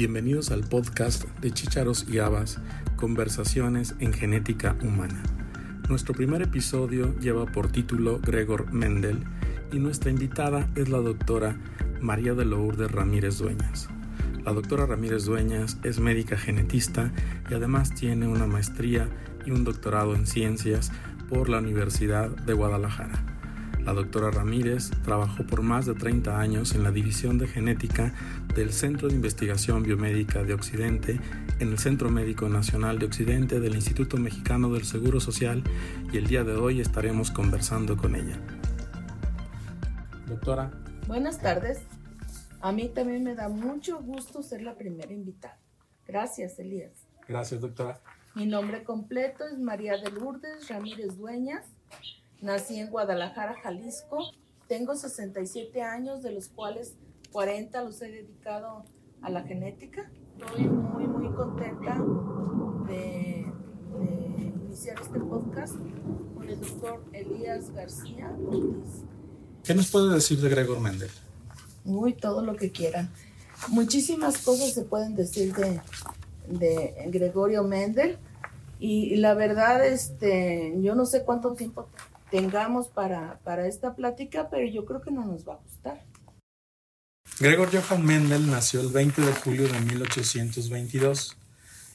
Bienvenidos al podcast de Chicharos y Habas, Conversaciones en Genética Humana. Nuestro primer episodio lleva por título Gregor Mendel y nuestra invitada es la doctora María de Lourdes Ramírez Dueñas. La doctora Ramírez Dueñas es médica genetista y además tiene una maestría y un doctorado en ciencias por la Universidad de Guadalajara. La doctora Ramírez trabajó por más de 30 años en la División de Genética del Centro de Investigación Biomédica de Occidente en el Centro Médico Nacional de Occidente del Instituto Mexicano del Seguro Social y el día de hoy estaremos conversando con ella. Doctora. Buenas tardes. A mí también me da mucho gusto ser la primera invitada. Gracias, Elías. Gracias, doctora. Mi nombre completo es María de Lourdes Ramírez Dueñas. Nací en Guadalajara, Jalisco. Tengo 67 años, de los cuales 40 los he dedicado a la genética. Estoy muy, muy contenta de, iniciar este podcast con el doctor Elías García ¿Qué nos puede decir de Gregor Mendel? Muy todo lo que quieran. Muchísimas cosas se pueden decir de, de Gregorio Mendel y, la verdad, este, yo no sé cuánto tiempo tengamos para, para esta plática, pero yo creo que no nos va a gustar. Gregor Johann Mendel nació el 20 de julio de 1822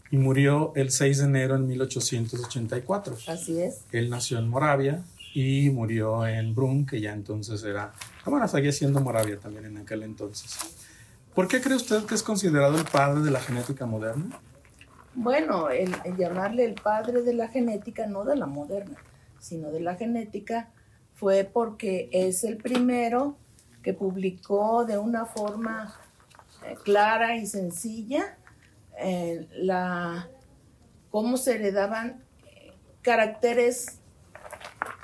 y murió el 6 de enero en 1884. Así es. Él nació en Moravia y murió en Brunn, que ya entonces era, ah, bueno, seguía siendo Moravia también en aquel entonces. ¿Por qué cree usted que es considerado el padre de la genética moderna? Bueno, el llamarle el padre de la genética, no de la moderna, sino de la genética, fue porque es el primero que publicó de una forma eh, clara y sencilla eh, la, cómo se heredaban eh, caracteres,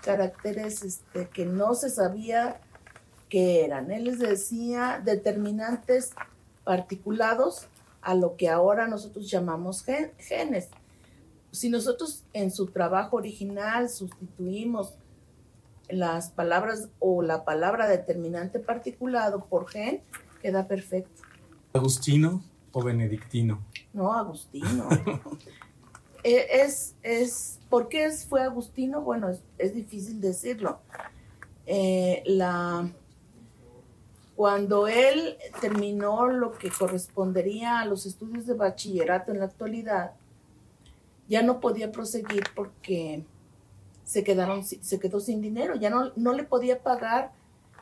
caracteres este, que no se sabía que eran. Él les decía determinantes particulados a lo que ahora nosotros llamamos genes si nosotros en su trabajo original sustituimos las palabras o la palabra determinante particulado por gen, queda perfecto. ¿Agustino o benedictino? No, Agustino. E, es, es, ¿Por qué fue Agustino? Bueno, es, difícil decirlo. Eh, la, cuando él terminó lo que correspondería a los estudios de bachillerato en la actualidad, ya no podía proseguir porque se, quedaron, se quedó sin dinero, ya no, no le podía pagar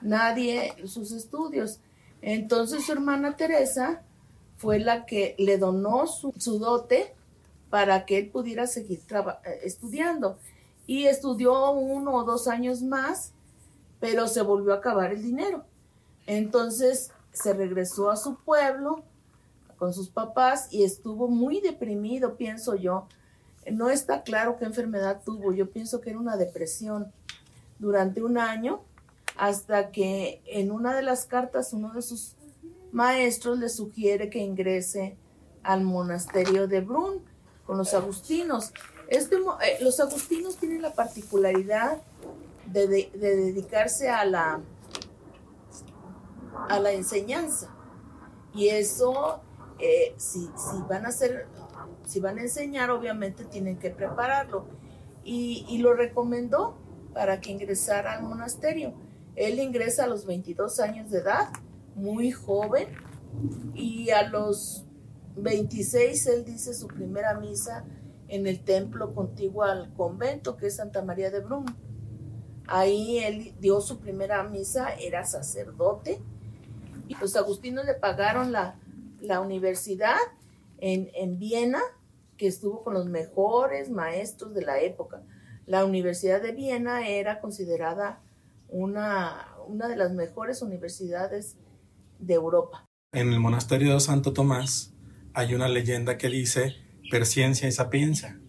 nadie sus estudios. Entonces su hermana Teresa fue la que le donó su, dote para que él pudiera seguir eh, estudiando. Y estudió uno o dos años más, pero se volvió a acabar el dinero. Entonces se regresó a su pueblo con sus papás y estuvo muy deprimido, pienso yo, no está claro qué enfermedad tuvo. Yo pienso que era una depresión durante un año hasta que en una de las cartas uno de sus maestros le sugiere que ingrese al monasterio de Brun con los agustinos. Este, eh, los agustinos tienen la particularidad de, dedicarse a la, a la enseñanza. Y eso, eh, si, si, van a ser si van a enseñar, obviamente tienen que prepararlo. Y, lo recomendó para que ingresara al monasterio. Él ingresa a los 22 años de edad, muy joven, y a los 26 él dice su primera misa en el templo contiguo al convento, que es Santa María de Brum. Ahí él dio su primera misa, era sacerdote, y los agustinos le pagaron la, la universidad en, en Viena que estuvo con los mejores maestros de la época. La Universidad de Viena era considerada una, una de las mejores universidades de Europa. En el monasterio de Santo Tomás hay una leyenda que dice persciencia y sapiencia.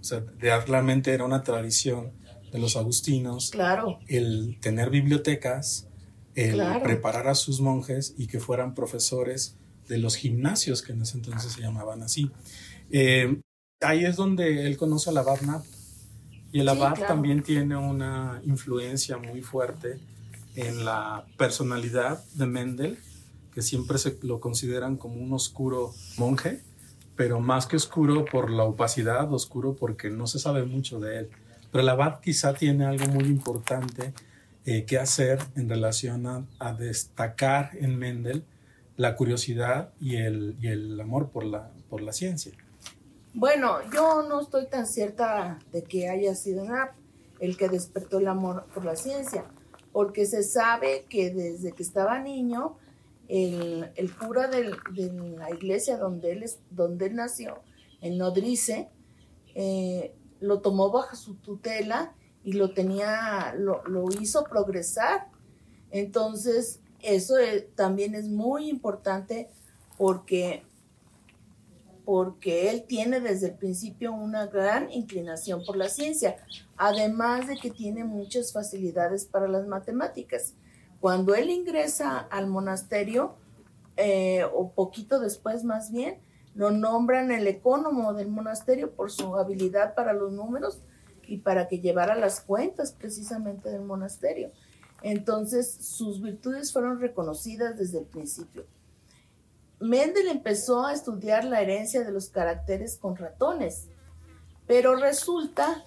O sea, realmente era una tradición de los agustinos. Claro. El tener bibliotecas, el preparar a sus monjes y que fueran profesores de los gimnasios que en ese entonces se llamaban así. Eh, ahí es donde él conoce a la abad Y el abad también tiene una influencia muy fuerte en la personalidad de Mendel, que siempre se lo consideran como un oscuro monje, pero más que oscuro por la opacidad, oscuro porque no se sabe mucho de él. Pero el abad quizá tiene algo muy importante eh, que hacer en relación a, destacar en Mendel la curiosidad y el, y el amor por la, por la ciencia. Bueno, yo no estoy tan cierta de que haya sido el que despertó el amor por la ciencia, porque se sabe que desde que estaba niño, el, cura de la iglesia donde él, donde él nació, en Nodrice, eh, lo tomó bajo su tutela y lo tenía, lo, hizo progresar. Entonces, eso eh, también es muy importante porque porque él tiene desde el principio una gran inclinación por la ciencia, además de que tiene muchas facilidades para las matemáticas. Cuando él ingresa al monasterio, eh, o poquito después más bien, lo nombran el ecónomo del monasterio por su habilidad para los números y para que llevara las cuentas precisamente del monasterio. Entonces sus virtudes fueron reconocidas desde el principio. Mendel empezó a estudiar la herencia de los caracteres con ratones, pero resulta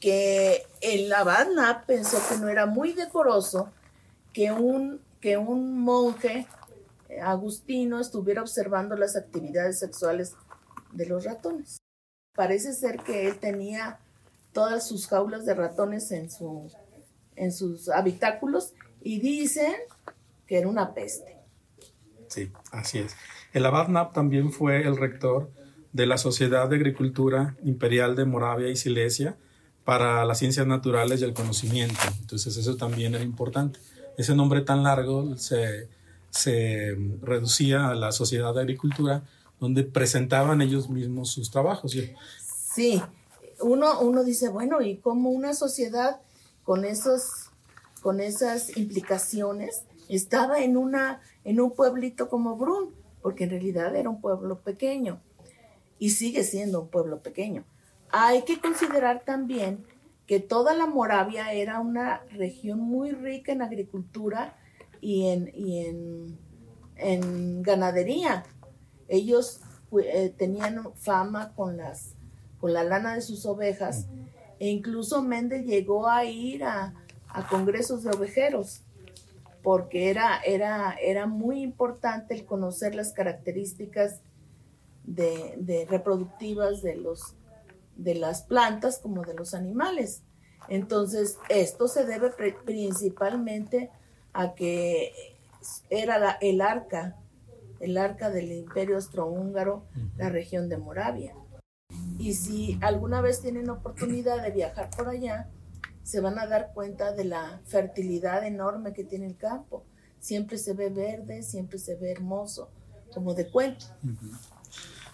que el abad pensó que no era muy decoroso que un, que un monje eh, agustino estuviera observando las actividades sexuales de los ratones. Parece ser que él tenía todas sus jaulas de ratones en, su, en sus habitáculos y dicen que era una peste. Sí, así es. El abad Nap también fue el rector de la Sociedad de Agricultura Imperial de Moravia y Silesia para las ciencias naturales y el conocimiento. Entonces eso también era importante. Ese nombre tan largo se, se reducía a la Sociedad de Agricultura, donde presentaban ellos mismos sus trabajos. Sí, uno, uno dice, bueno, ¿y cómo una sociedad con, esos, con esas implicaciones estaba en, una, en un pueblito como Brun, porque en realidad era un pueblo pequeño y sigue siendo un pueblo pequeño. Hay que considerar también que toda la Moravia era una región muy rica en agricultura y en, y en, ganadería. Ellos eh, tenían fama con, las, con la lana de sus ovejas e incluso Mendel llegó a ir a, a congresos de ovejeros porque era, era, era muy importante el conocer las características de, reproductivas de, los, de las plantas como de los animales. Entonces, esto se debe principalmente a que era el arca, el arca del imperio austrohúngaro, la región de Moravia. Y si alguna vez tienen oportunidad de viajar por allá, se van a dar cuenta de la fertilidad enorme que tiene el campo. Siempre se ve verde, siempre se ve hermoso, como de cuento.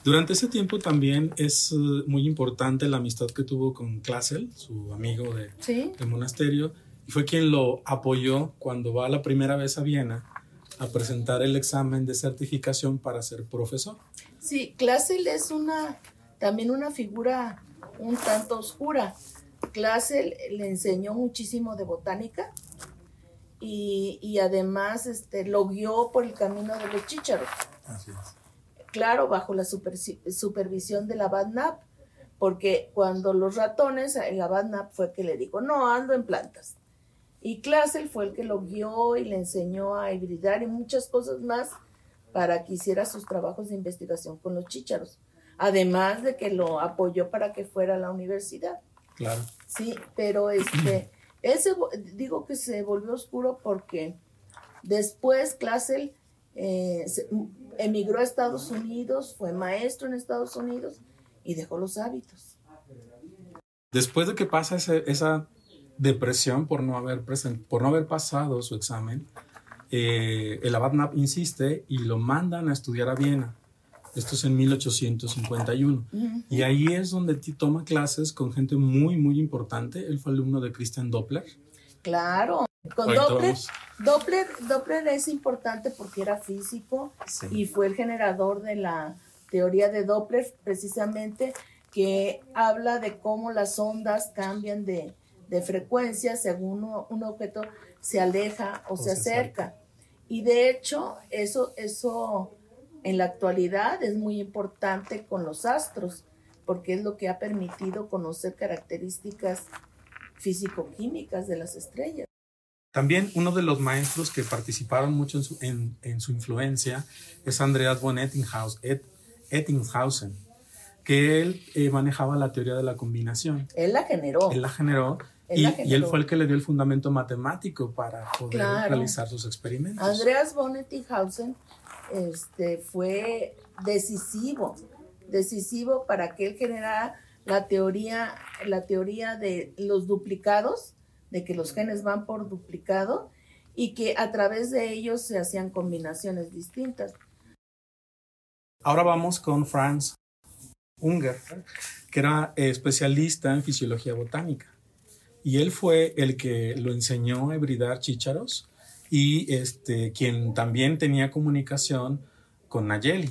Durante ese tiempo también es eh, muy importante la amistad que tuvo con Klassel, su amigo de, del monasterio, y fue quien lo apoyó cuando va la primera vez a Viena a presentar el examen de certificación para ser profesor. Sí, Klassel es una también una figura un tanto oscura clase le enseñó muchísimo de botánica y, además este, lo guió por el camino de los chícharos. Claro, bajo la supervisión de la Badnap, porque cuando los ratones, el Badnap fue el que le dijo, no, ando en plantas. Y Klassel fue el que lo guió y le enseñó a hibridar y muchas cosas más para que hiciera sus trabajos de investigación con los chícharos. Además de que lo apoyó para que fuera a la universidad. Claro. Sí, pero este, ese, digo que se volvió oscuro porque después Klassel eh, emigró a Estados Unidos, fue maestro en Estados Unidos y dejó los hábitos. Después de que pasa esa depresión por no haber, por no haber pasado su examen, eh, el abad Knapp insiste y lo mandan a estudiar a Viena. Esto es en 1851. Y ahí es donde toma clases con gente muy, muy importante. Él fue alumno de Christian Doppler. Claro. Con Doppler, Doppler, Doppler, es importante porque era físico y fue el generador de la teoría de Doppler, precisamente, que habla de cómo las ondas cambian de, frecuencia según un objeto se aleja o, se, acerca. Y de hecho, eso, eso en la actualidad es muy importante con los astros, porque es lo que ha permitido conocer características físico-químicas de las estrellas. También uno de los maestros que participaron mucho en su, en, su influencia es Andreas von Ettinghausen, que él eh, manejaba la teoría de la combinación. Él la generó. Él la generó. y, él fue el que le dio el fundamento matemático para poder realizar sus experimentos. Andreas von Ettinghausen este, fue decisivo, decisivo para que él generara la teoría, la teoría de los duplicados de que los genes van por duplicado y que a través de ellos se hacían combinaciones distintas. Ahora vamos con Franz Unger, que era especialista en fisiología botánica. Y él fue el que lo enseñó a hibridar chícharos y este, quien también tenía comunicación con Nayeli,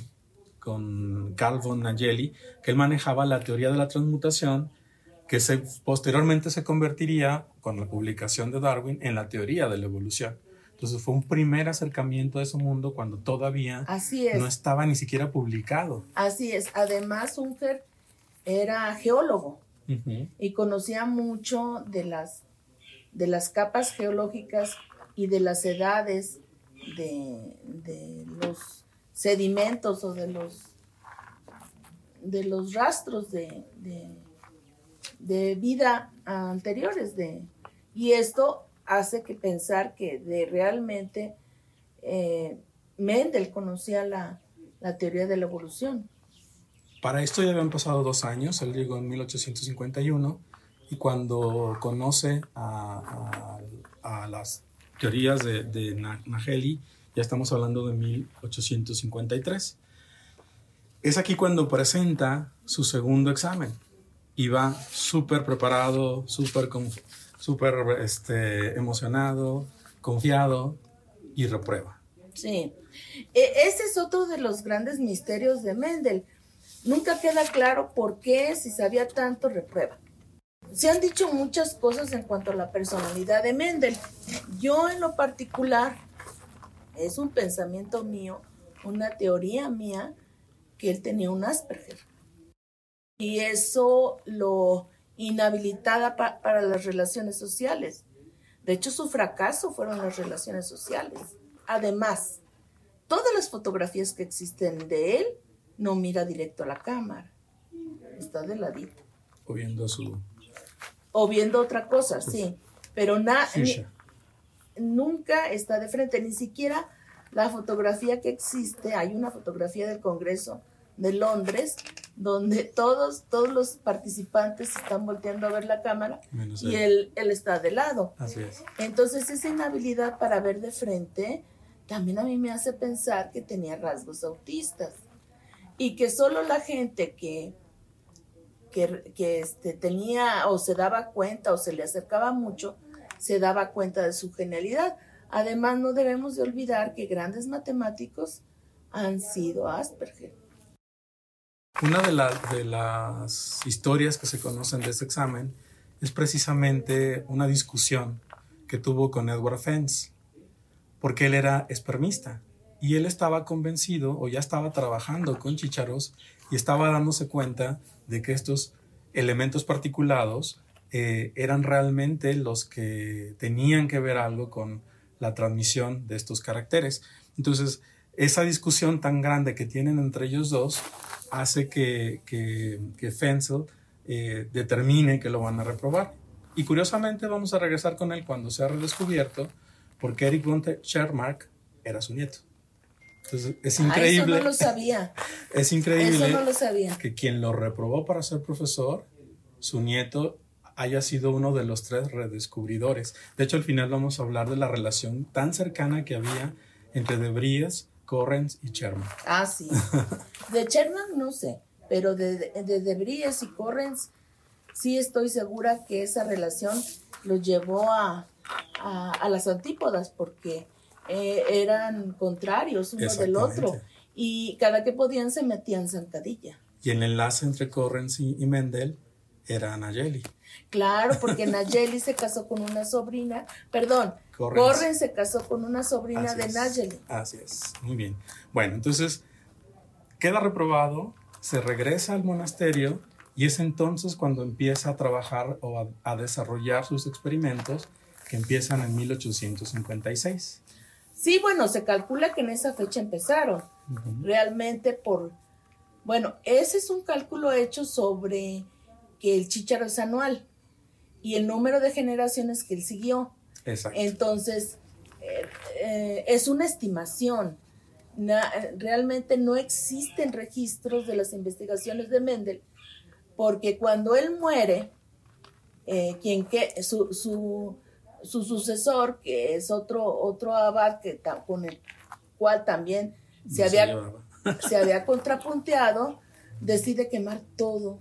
con Carl von Nayeli, que él manejaba la teoría de la transmutación que se, posteriormente se convertiría, con la publicación de Darwin, en la teoría de la evolución. Entonces fue un primer acercamiento a ese mundo cuando todavía no estaba ni siquiera publicado. Así es. Además, Unger era geólogo y conocía mucho de las, de las capas geológicas y de las edades de, los sedimentos o de los, de los rastros de de vida anteriores de y esto hace que pensar que de realmente eh, Mendel conocía la, teoría de la evolución. Para esto ya habían pasado dos años, él llegó en 1851 y cuando conoce a, las teorías de, de Nageli, ya estamos hablando de 1853. Es aquí cuando presenta su segundo examen iba súper preparado, súper super, este, emocionado, confiado y reprueba. Sí, e, ese es otro de los grandes misterios de Mendel. Nunca queda claro por qué, si sabía tanto, reprueba. Se han dicho muchas cosas en cuanto a la personalidad de Mendel. Yo en lo particular, es un pensamiento mío, una teoría mía, que él tenía un Asperger y eso lo inhabilitaba para las relaciones sociales. De hecho, su fracaso fueron las relaciones sociales. Además, todas las fotografías que existen de él no mira directo a la cámara. Está de ladito. O viendo su... O viendo otra cosa, sí. Pero nada nunca está de frente. Ni siquiera la fotografía que existe, hay una fotografía del Congreso de Londres donde todos, todos los participantes están volteando a ver la cámara y él, él, está de lado. Así es. Entonces esa inhabilidad para ver de frente también a mí me hace pensar que tenía rasgos autistas y que solo la gente que, que, este, tenía o se daba cuenta o se le acercaba mucho, se daba cuenta de su genialidad. Además, no debemos de olvidar que grandes matemáticos han sido Asperger. Una de, de, las historias que se conocen de este examen es precisamente una discusión que tuvo con Edward Fence, porque él era espermista y él estaba convencido o ya estaba trabajando con chicharos y estaba dándose cuenta de que estos elementos particulados eh, eran realmente los que tenían que ver algo con la transmisión de estos caracteres. Entonces, esa discusión tan grande que tienen entre ellos dos hace que, que, que Fensel eh, determine que lo van a reprobar. Y curiosamente vamos a regresar con él cuando se ha redescubierto, porque Eric von Schermark era su nieto. Entonces es increíble. Ah, eso no lo sabía. es increíble eso no lo sabía. que quien lo reprobó para ser profesor, su nieto, haya sido uno de los tres redescubridores. De hecho, al final vamos a hablar de la relación tan cercana que había entre De Vries Correns y Sherman. Ah, sí. De Sherman no sé, pero de, de, de y Correns sí estoy segura que esa relación los llevó a, a, las antípodas porque eh, eran contrarios uno del otro y cada que podían se metían zancadilla. Y el enlace entre Correns y, Mendel era Nayeli. Claro, porque Nayeli se casó con una sobrina, perdón, Corren, se casó con una sobrina de Nayeli. Así es, muy bien. Bueno, entonces queda reprobado, se regresa al monasterio y es entonces cuando empieza a trabajar o a, desarrollar sus experimentos que empiezan en 1856. Sí, bueno, se calcula que en esa fecha empezaron. Realmente por, bueno, ese es un cálculo hecho sobre que el chícharo es anual y el número de generaciones que él siguió. Exacto. Entonces, eh, eh, es una estimación. realmente no existen registros de las investigaciones de Mendel, porque cuando él muere, eh, quien que, su, su, su, sucesor, que es otro, otro abad que, con el cual también se había, se había contrapunteado, decide quemar todo,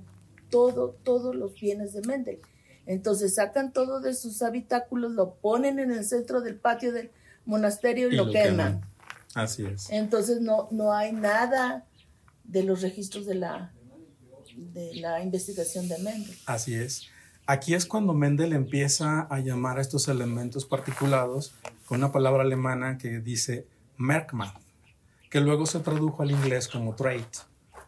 todo, todos los bienes de Mendel. Entonces sacan todo de sus habitáculos, lo ponen en el centro del patio del monasterio y, lo, queman. Así es. Entonces no, no hay nada de los registros de la, de la investigación de Mendel. Así es. Aquí es cuando Mendel empieza a llamar a estos elementos particulados con una palabra alemana que dice Merkmal, que luego se tradujo al inglés como trait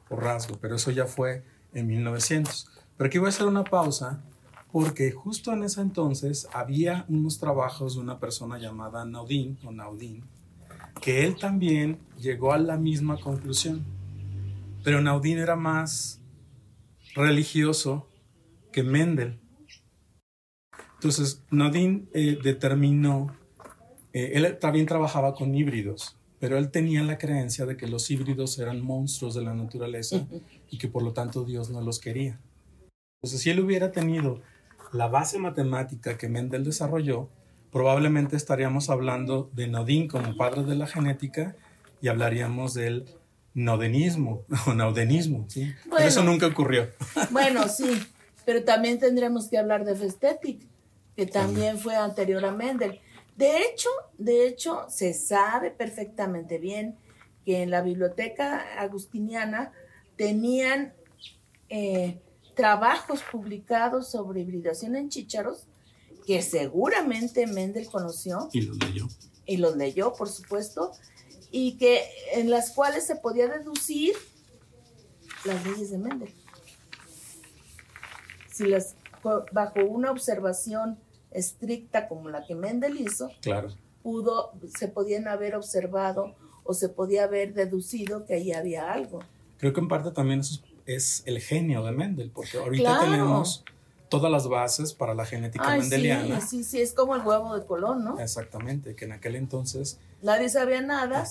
o rasgo, pero eso ya fue en 1900. Pero aquí voy a hacer una pausa porque justo en ese entonces había unos trabajos de una persona llamada Naudin o Naudin, que él también llegó a la misma conclusión. Pero Naudin era más religioso que Mendel. Entonces, Naudin eh, determinó, eh, él también trabajaba con híbridos, pero él tenía la creencia de que los híbridos eran monstruos de la naturaleza y que por lo tanto Dios no los quería. Entonces, si él hubiera tenido la base matemática que Mendel desarrolló, probablemente estaríamos hablando de Nodin como padre de la genética y hablaríamos del nodenismo o naudenismo, ¿sí? pero eso nunca ocurrió. Bueno, sí, pero también tendríamos que hablar de Festetic, que también fue anterior a Mendel. De hecho, de hecho, se sabe perfectamente bien que en la biblioteca agustiniana tenían eh, trabajos publicados sobre hibridación en chícharos que seguramente Mendel conoció. Y los leyó. Y los leyó, por supuesto, y que en las cuales se podía deducir las leyes de Mendel. Si las bajo una observación estricta como la que Mendel hizo, claro. pudo, se podían haber observado o se podía haber deducido que ahí había algo. Creo que en parte también es el genio de Mendel, porque ahorita tenemos todas las bases para la genética mendeliana. Sí, sí, sí, es como el huevo de Colón, ¿no? Exactamente, que en aquel entonces... Nadie sabía nada,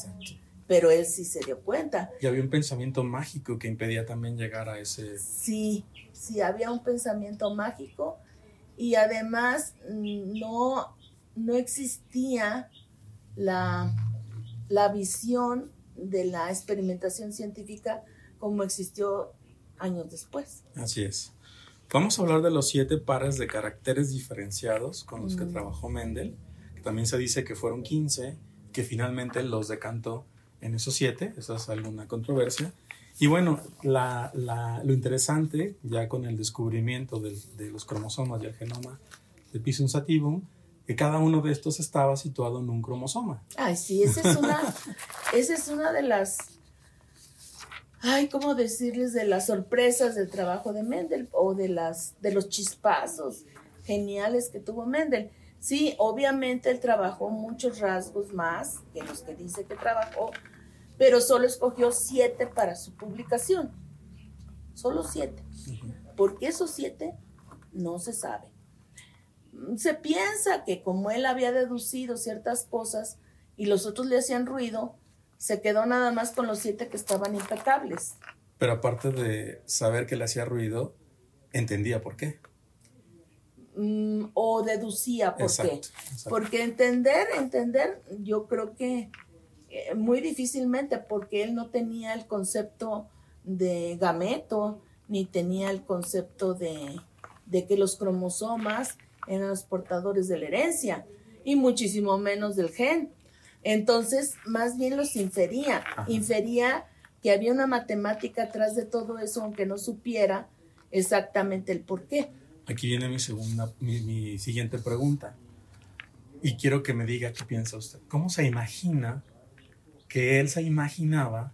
pero él sí se dio cuenta. Y había un pensamiento mágico que impedía también llegar a ese... Sí, sí, había un pensamiento mágico y además mm, no, no existía la, la visión de la experimentación científica como existió años después. Así es. Vamos a hablar de los siete pares de caracteres diferenciados con los que mm. trabajó Mendel, que también se dice que fueron 15, que finalmente los decantó en esos siete, esa es alguna controversia. Y bueno, lo interesante, ya con el descubrimiento de los cromosomas y el genoma de Pisum sativum, que cada uno de estos estaba situado en un cromosoma. Ay, sí, esa es una, esa es una de las ay, ¿cómo decirles de las sorpresas del trabajo de Mendel o de, las, de los chispazos geniales que tuvo Mendel? Sí, obviamente él trabajó muchos rasgos más que los que dice que trabajó, pero solo escogió siete para su publicación. Solo siete. ¿Por qué esos siete? No se sabe. Se piensa que como él había deducido ciertas cosas y los otros le hacían ruido, se quedó nada más con los siete que estaban impecables. Pero aparte de saber que le hacía ruido, entendía por qué. Mm, o deducía por qué. Porque entender, entender, yo creo que eh, muy difícilmente, porque él no tenía el concepto de gameto, ni tenía el concepto de, de que los cromosomas eran los portadores de la herencia, y muchísimo menos del gen. Entonces, más bien los infería, infería que había una matemática atrás de todo eso, aunque no supiera exactamente el por qué. Aquí viene mi segunda, mi, siguiente pregunta. Y quiero que me diga qué piensa usted. ¿Cómo se imagina que él se imaginaba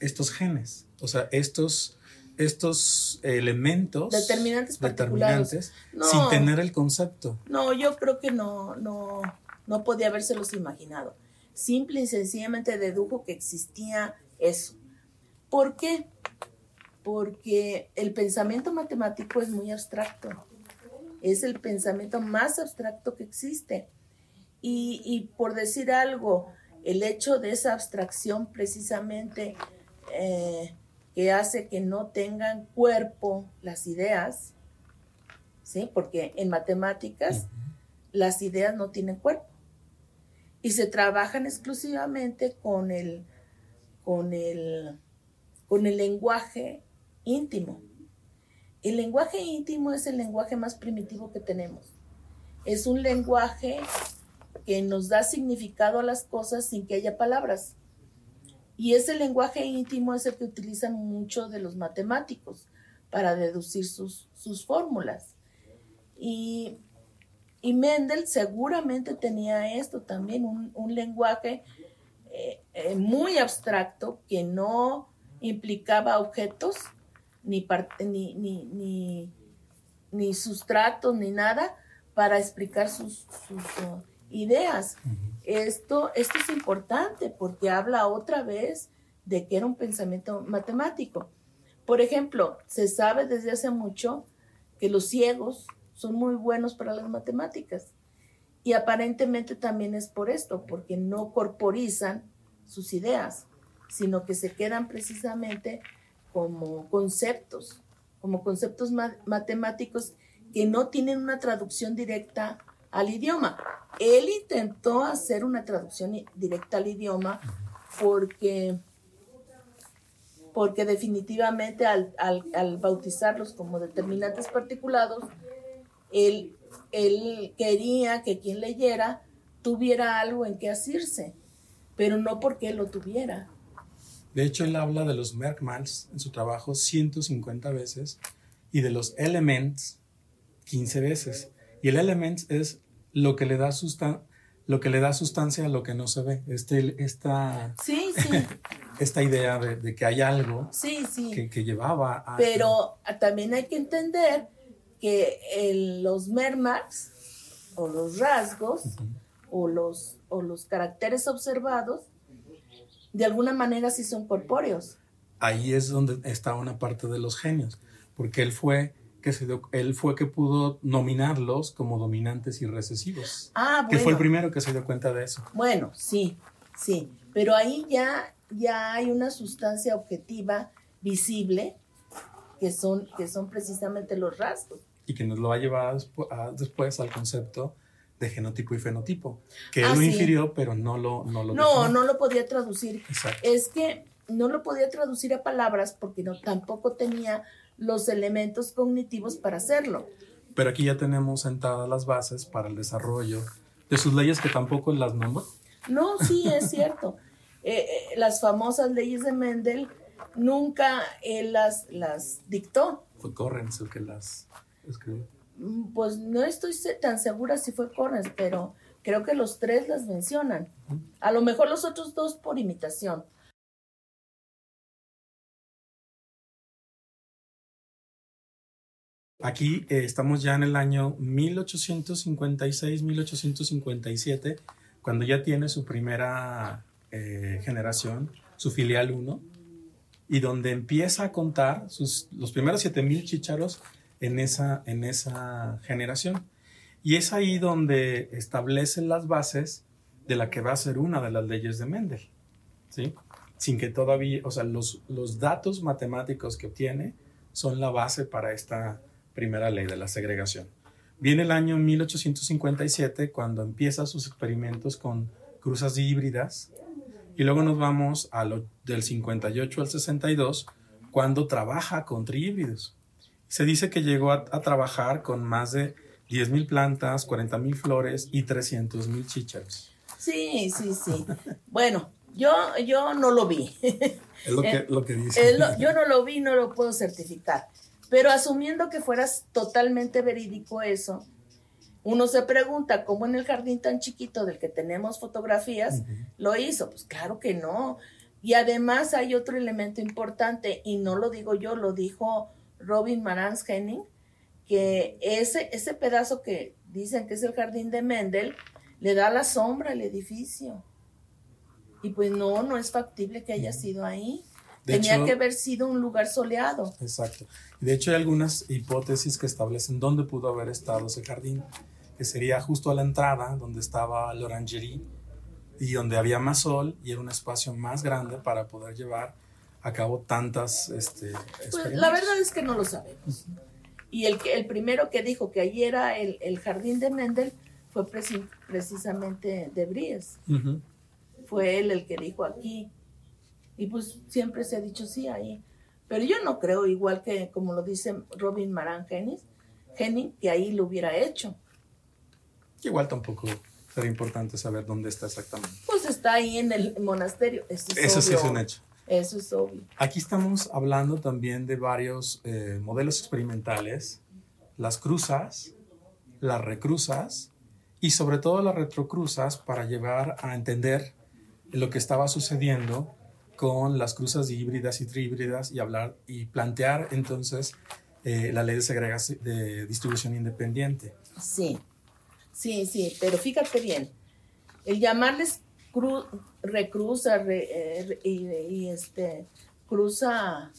estos genes? O sea, estos, estos elementos determinantes, determinantes sin tener el concepto. No, yo creo que no, no, no podía habérselos imaginado. Simple y sencillamente dedujo que existía eso. ¿Por qué? Porque el pensamiento matemático es muy abstracto es el pensamiento más abstracto que existe. Y, por decir algo, el hecho de esa abstracción precisamente eh, que hace que no tengan cuerpo las ideas, ¿sí? Porque en matemáticas las ideas no tienen cuerpo y se trabajan exclusivamente con el, con el, con el lenguaje íntimo. El lenguaje íntimo es el lenguaje más primitivo que tenemos. Es un lenguaje que nos da significado a las cosas sin que haya palabras. Y ese lenguaje íntimo es el que utilizan muchos de los matemáticos para deducir sus, fórmulas. Y, Mendel seguramente tenía esto también, un, lenguaje eh, eh, muy abstracto que no implicaba objetos, ni, ni, ni, ni, sustratos, ni nada para explicar sus, ideas. esto, esto es importante porque habla otra vez de que era un pensamiento matemático. Por ejemplo, se sabe desde hace mucho que los ciegos son muy buenos para las matemáticas. Y aparentemente también es por esto, porque no corporizan sus ideas, sino que se quedan precisamente como conceptos, como conceptos matemáticos que no tienen una traducción directa al idioma. Él intentó hacer una traducción directa al idioma porque, porque definitivamente al, bautizarlos como determinantes particulados, él, él quería que quien leyera tuviera algo en que asirse, pero no porque él lo tuviera, de hecho, él habla de los Merkmals en su trabajo 150 veces y de los Elements 15 veces. Y el Elements es lo que le da lo que le da sustancia a lo que no se ve. Este, esta, sí, sí. esta idea de, que hay algo sí, sí. Que, llevaba a... Pero también hay que entender que los mermarks o los rasgos o, los, o los caracteres observados de alguna manera sí son corpóreos. Ahí es donde está una parte de los genios, porque él fue que se él fue que pudo nominarlos como dominantes y recesivos. Ah, bueno. Que fue el primero que se dio cuenta de eso. Bueno, sí, sí, pero ahí ya ya hay una sustancia objetiva visible que son que son precisamente los rasgos. Y que nos lo ha llevado después al concepto de genotipo y fenotipo, que él ah, lo infirió, pero no lo No, lo no, no lo podía traducir. Es que no lo podía traducir a palabras porque no, tampoco tenía los elementos cognitivos para hacerlo. Pero aquí ya tenemos sentadas las bases para el desarrollo de sus leyes que tampoco las nombra. No, sí, es cierto. Eh, eh, las famosas leyes de Mendel nunca él las, las dictó. Fue Correns el que las escribió. Mm, pues no estoy tan segura si fue Correns, pero creo que los tres las mencionan. A lo mejor los otros dos por imitación. Aquí eh, estamos ya en el año 1856-1857, cuando ya tiene su primera eh, generación, su filial 1, y donde empieza a contar sus, los primeros 7000 chícharos en esa, en esa generación. Y es ahí donde establecen las bases de la que va a ser una de las leyes de Mendel, ¿sí? Sin que todavía, o sea, los, los datos matemáticos que obtiene son la base para esta primera ley de la segregación. Viene el año 1857 cuando empieza sus experimentos con cruzas híbridas y luego nos vamos a lo, del 58 al 62 cuando trabaja con trihíbridos. Se dice que llegó a, trabajar con más de 10.000 plantas, 40.000 flores y 300.000 chícharos. Sí, sí, sí. bueno, yo, yo no lo vi. Es lo que, lo que dice. yo no lo vi, no lo puedo certificar. Pero asumiendo que fueras totalmente verídico eso, Uno se pregunta cómo en el jardín tan chiquito del que tenemos fotografías lo hizo. Pues claro que no. Y además hay otro elemento importante, y no lo digo yo, lo dijo Robin Marantz Henning, que ese, ese pedazo que dicen que es el jardín de Mendel, le da la sombra al edificio. Y pues no, no es factible que haya sido ahí. Tenía que haber sido un lugar soleado. Exacto. De hecho, hay algunas hipótesis que establecen dónde pudo haber estado ese jardín, que sería justo a la entrada, donde estaba l'orangerie y donde había más sol y era un espacio más grande para poder llevar a cabo tantas este, pues, la verdad es que no lo sabemos. Y el, el primero que dijo que allí era el, el jardín de Mendel fue precisamente de Bries. Fue él el que dijo aquí. Y pues siempre se ha dicho sí ahí. Pero yo no creo, igual que como lo dice Robin Maran Henning, que ahí lo hubiera hecho. Igual tampoco sería importante saber dónde está exactamente. Pues está ahí en el monasterio. Eso, sí es un hecho. Eso es obvio. Aquí estamos hablando también de varios eh, modelos experimentales, las cruzas, las recruzas y sobre todo las retrocruzas para llevar a entender lo que estaba sucediendo con las cruzas híbridas y trihíbridas y hablar y plantear entonces eh, la ley de segregación de distribución independiente. Sí. Sí, sí, pero fíjate bien, el llamarles recruza eh, y, este cruza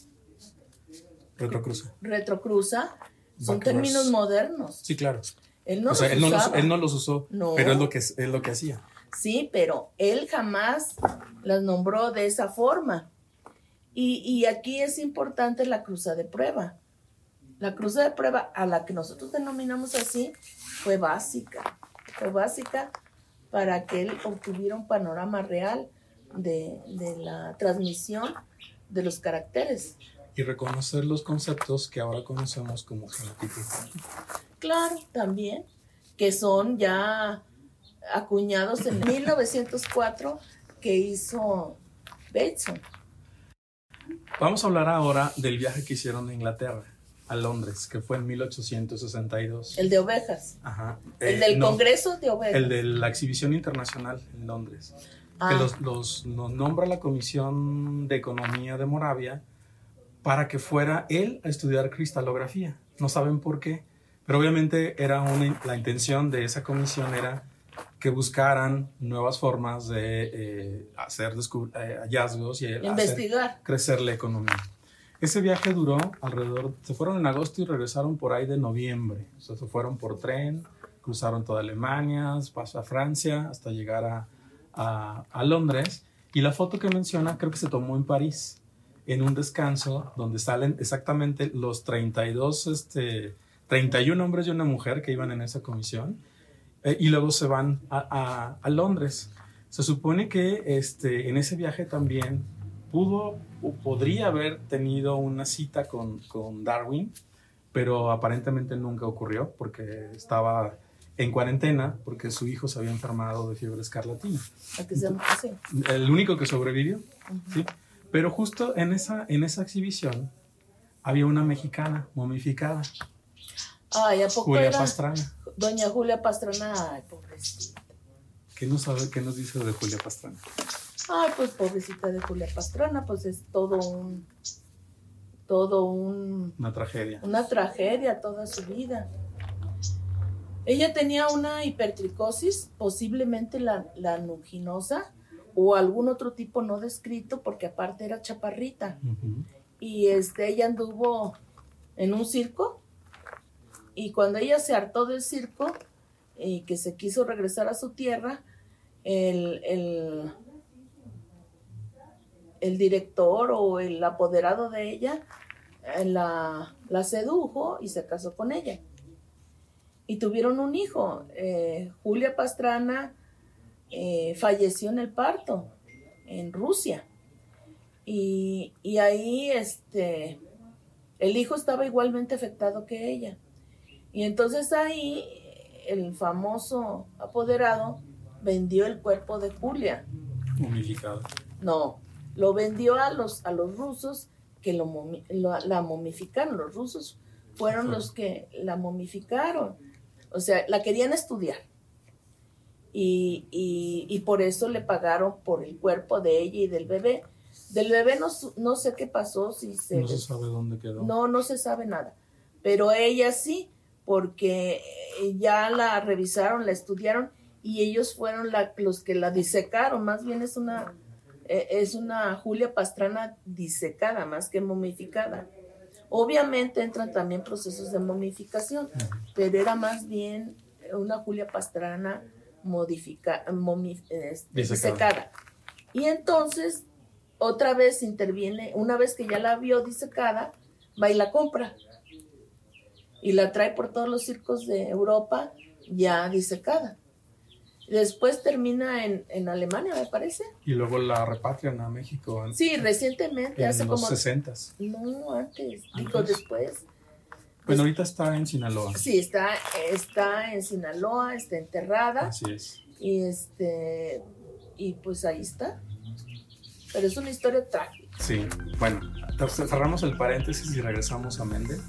retrocruza retrocruza son términos modernos. Sí, claro. Él no, los, usó, pero es lo que es lo que hacía. Sí, pero él jamás las nombró de esa forma. Y, y aquí es importante la cruza de prueba. La cruza de prueba a la que nosotros denominamos así fue básica, fue básica para que él obtuviera un panorama real de, la transmisión de los caracteres. Y reconocer los conceptos que ahora conocemos como genotipo. Claro, también, que son ya acuñados en 1904 que hizo Bateson. Vamos a hablar ahora del viaje que hicieron a Inglaterra a Londres, que fue en 1862. El de ovejas. Ajá. El del Congreso de ovejas. El de la exhibición internacional en Londres. Que ah. los, nos nombra la Comisión de Economía de Moravia para que fuera él a estudiar cristalografía. No saben por qué, pero obviamente era una, la intención de esa comisión era que buscaran nuevas formas de eh, hacer eh, hallazgos y investigar, crecer la economía. Ese viaje duró alrededor, se fueron en agosto y regresaron por ahí de noviembre. O sea, se fueron por tren, cruzaron toda Alemania, pasó a Francia hasta llegar a, a, Londres. Y la foto que menciona creo que se tomó en París, en un descanso donde salen exactamente los 32, este, 31 hombres y una mujer que iban en esa comisión. Eh, y luego se van a, a, a, Londres. Se supone que este, en ese viaje también pudo o podría haber tenido una cita con, con, Darwin, pero aparentemente nunca ocurrió porque estaba en cuarentena porque su hijo se había enfermado de fiebre escarlatina. El único que sobrevivió, ¿sí? Pero justo en esa, en esa exhibición había una mexicana momificada. Ay, ¿a poco Julia Pastrana. Doña Julia Pastrana, ay, pobrecita. ¿Qué nos, sabe, ¿Qué nos dice de Julia Pastrana? Ay, pues pobrecita de Julia Pastrana, pues es todo un, todo un... Una tragedia. Una tragedia toda su vida. Ella tenía una hipertricosis, posiblemente la, la nuginosa o algún otro tipo no descrito, porque aparte era chaparrita. Y este, ella anduvo en un circo y cuando ella se hartó del circo y que se quiso regresar a su tierra, el, el el director o el apoderado de ella eh, la, la sedujo y se casó con ella. Y tuvieron un hijo. Eh, Julia Pastrana eh, falleció en el parto en Rusia. Y, y, ahí este, el hijo estaba igualmente afectado que ella. Y entonces ahí el famoso apoderado vendió el cuerpo de Julia. Momificado. No, lo vendió a los, a los rusos que lo, la momificaron. Los rusos fueron los que la momificaron. O sea, la querían estudiar. Y, y, y por eso le pagaron por el cuerpo de ella y del bebé. Del bebé no, no sé qué pasó, si se... No se sabe dónde quedó. No, no se sabe nada. Pero ella sí, porque eh, ya la revisaron, la estudiaron y ellos fueron la- los que la disecaron. Más bien es una, eh, es una Julia Pastrana disecada, más que momificada. Obviamente entran también procesos de momificación, pero era más bien una Julia Pastrana modifica, momi- Disecada. disecada. Y entonces, otra vez interviene, una vez que ya la vio disecada, va y la compra. Y la trae por todos los circos de Europa ya disecada. Después termina en, en Alemania, me parece. Y luego la repatrian a México en, Sí, recientemente, en hace los como... 60 No, antes, digo después. Bueno, ahorita está en Sinaloa. Sí, está, está en Sinaloa, está enterrada. Así es. Y este, y pues ahí está. Pero es una historia trágica. Sí, bueno, cerramos el paréntesis y regresamos a Mendel.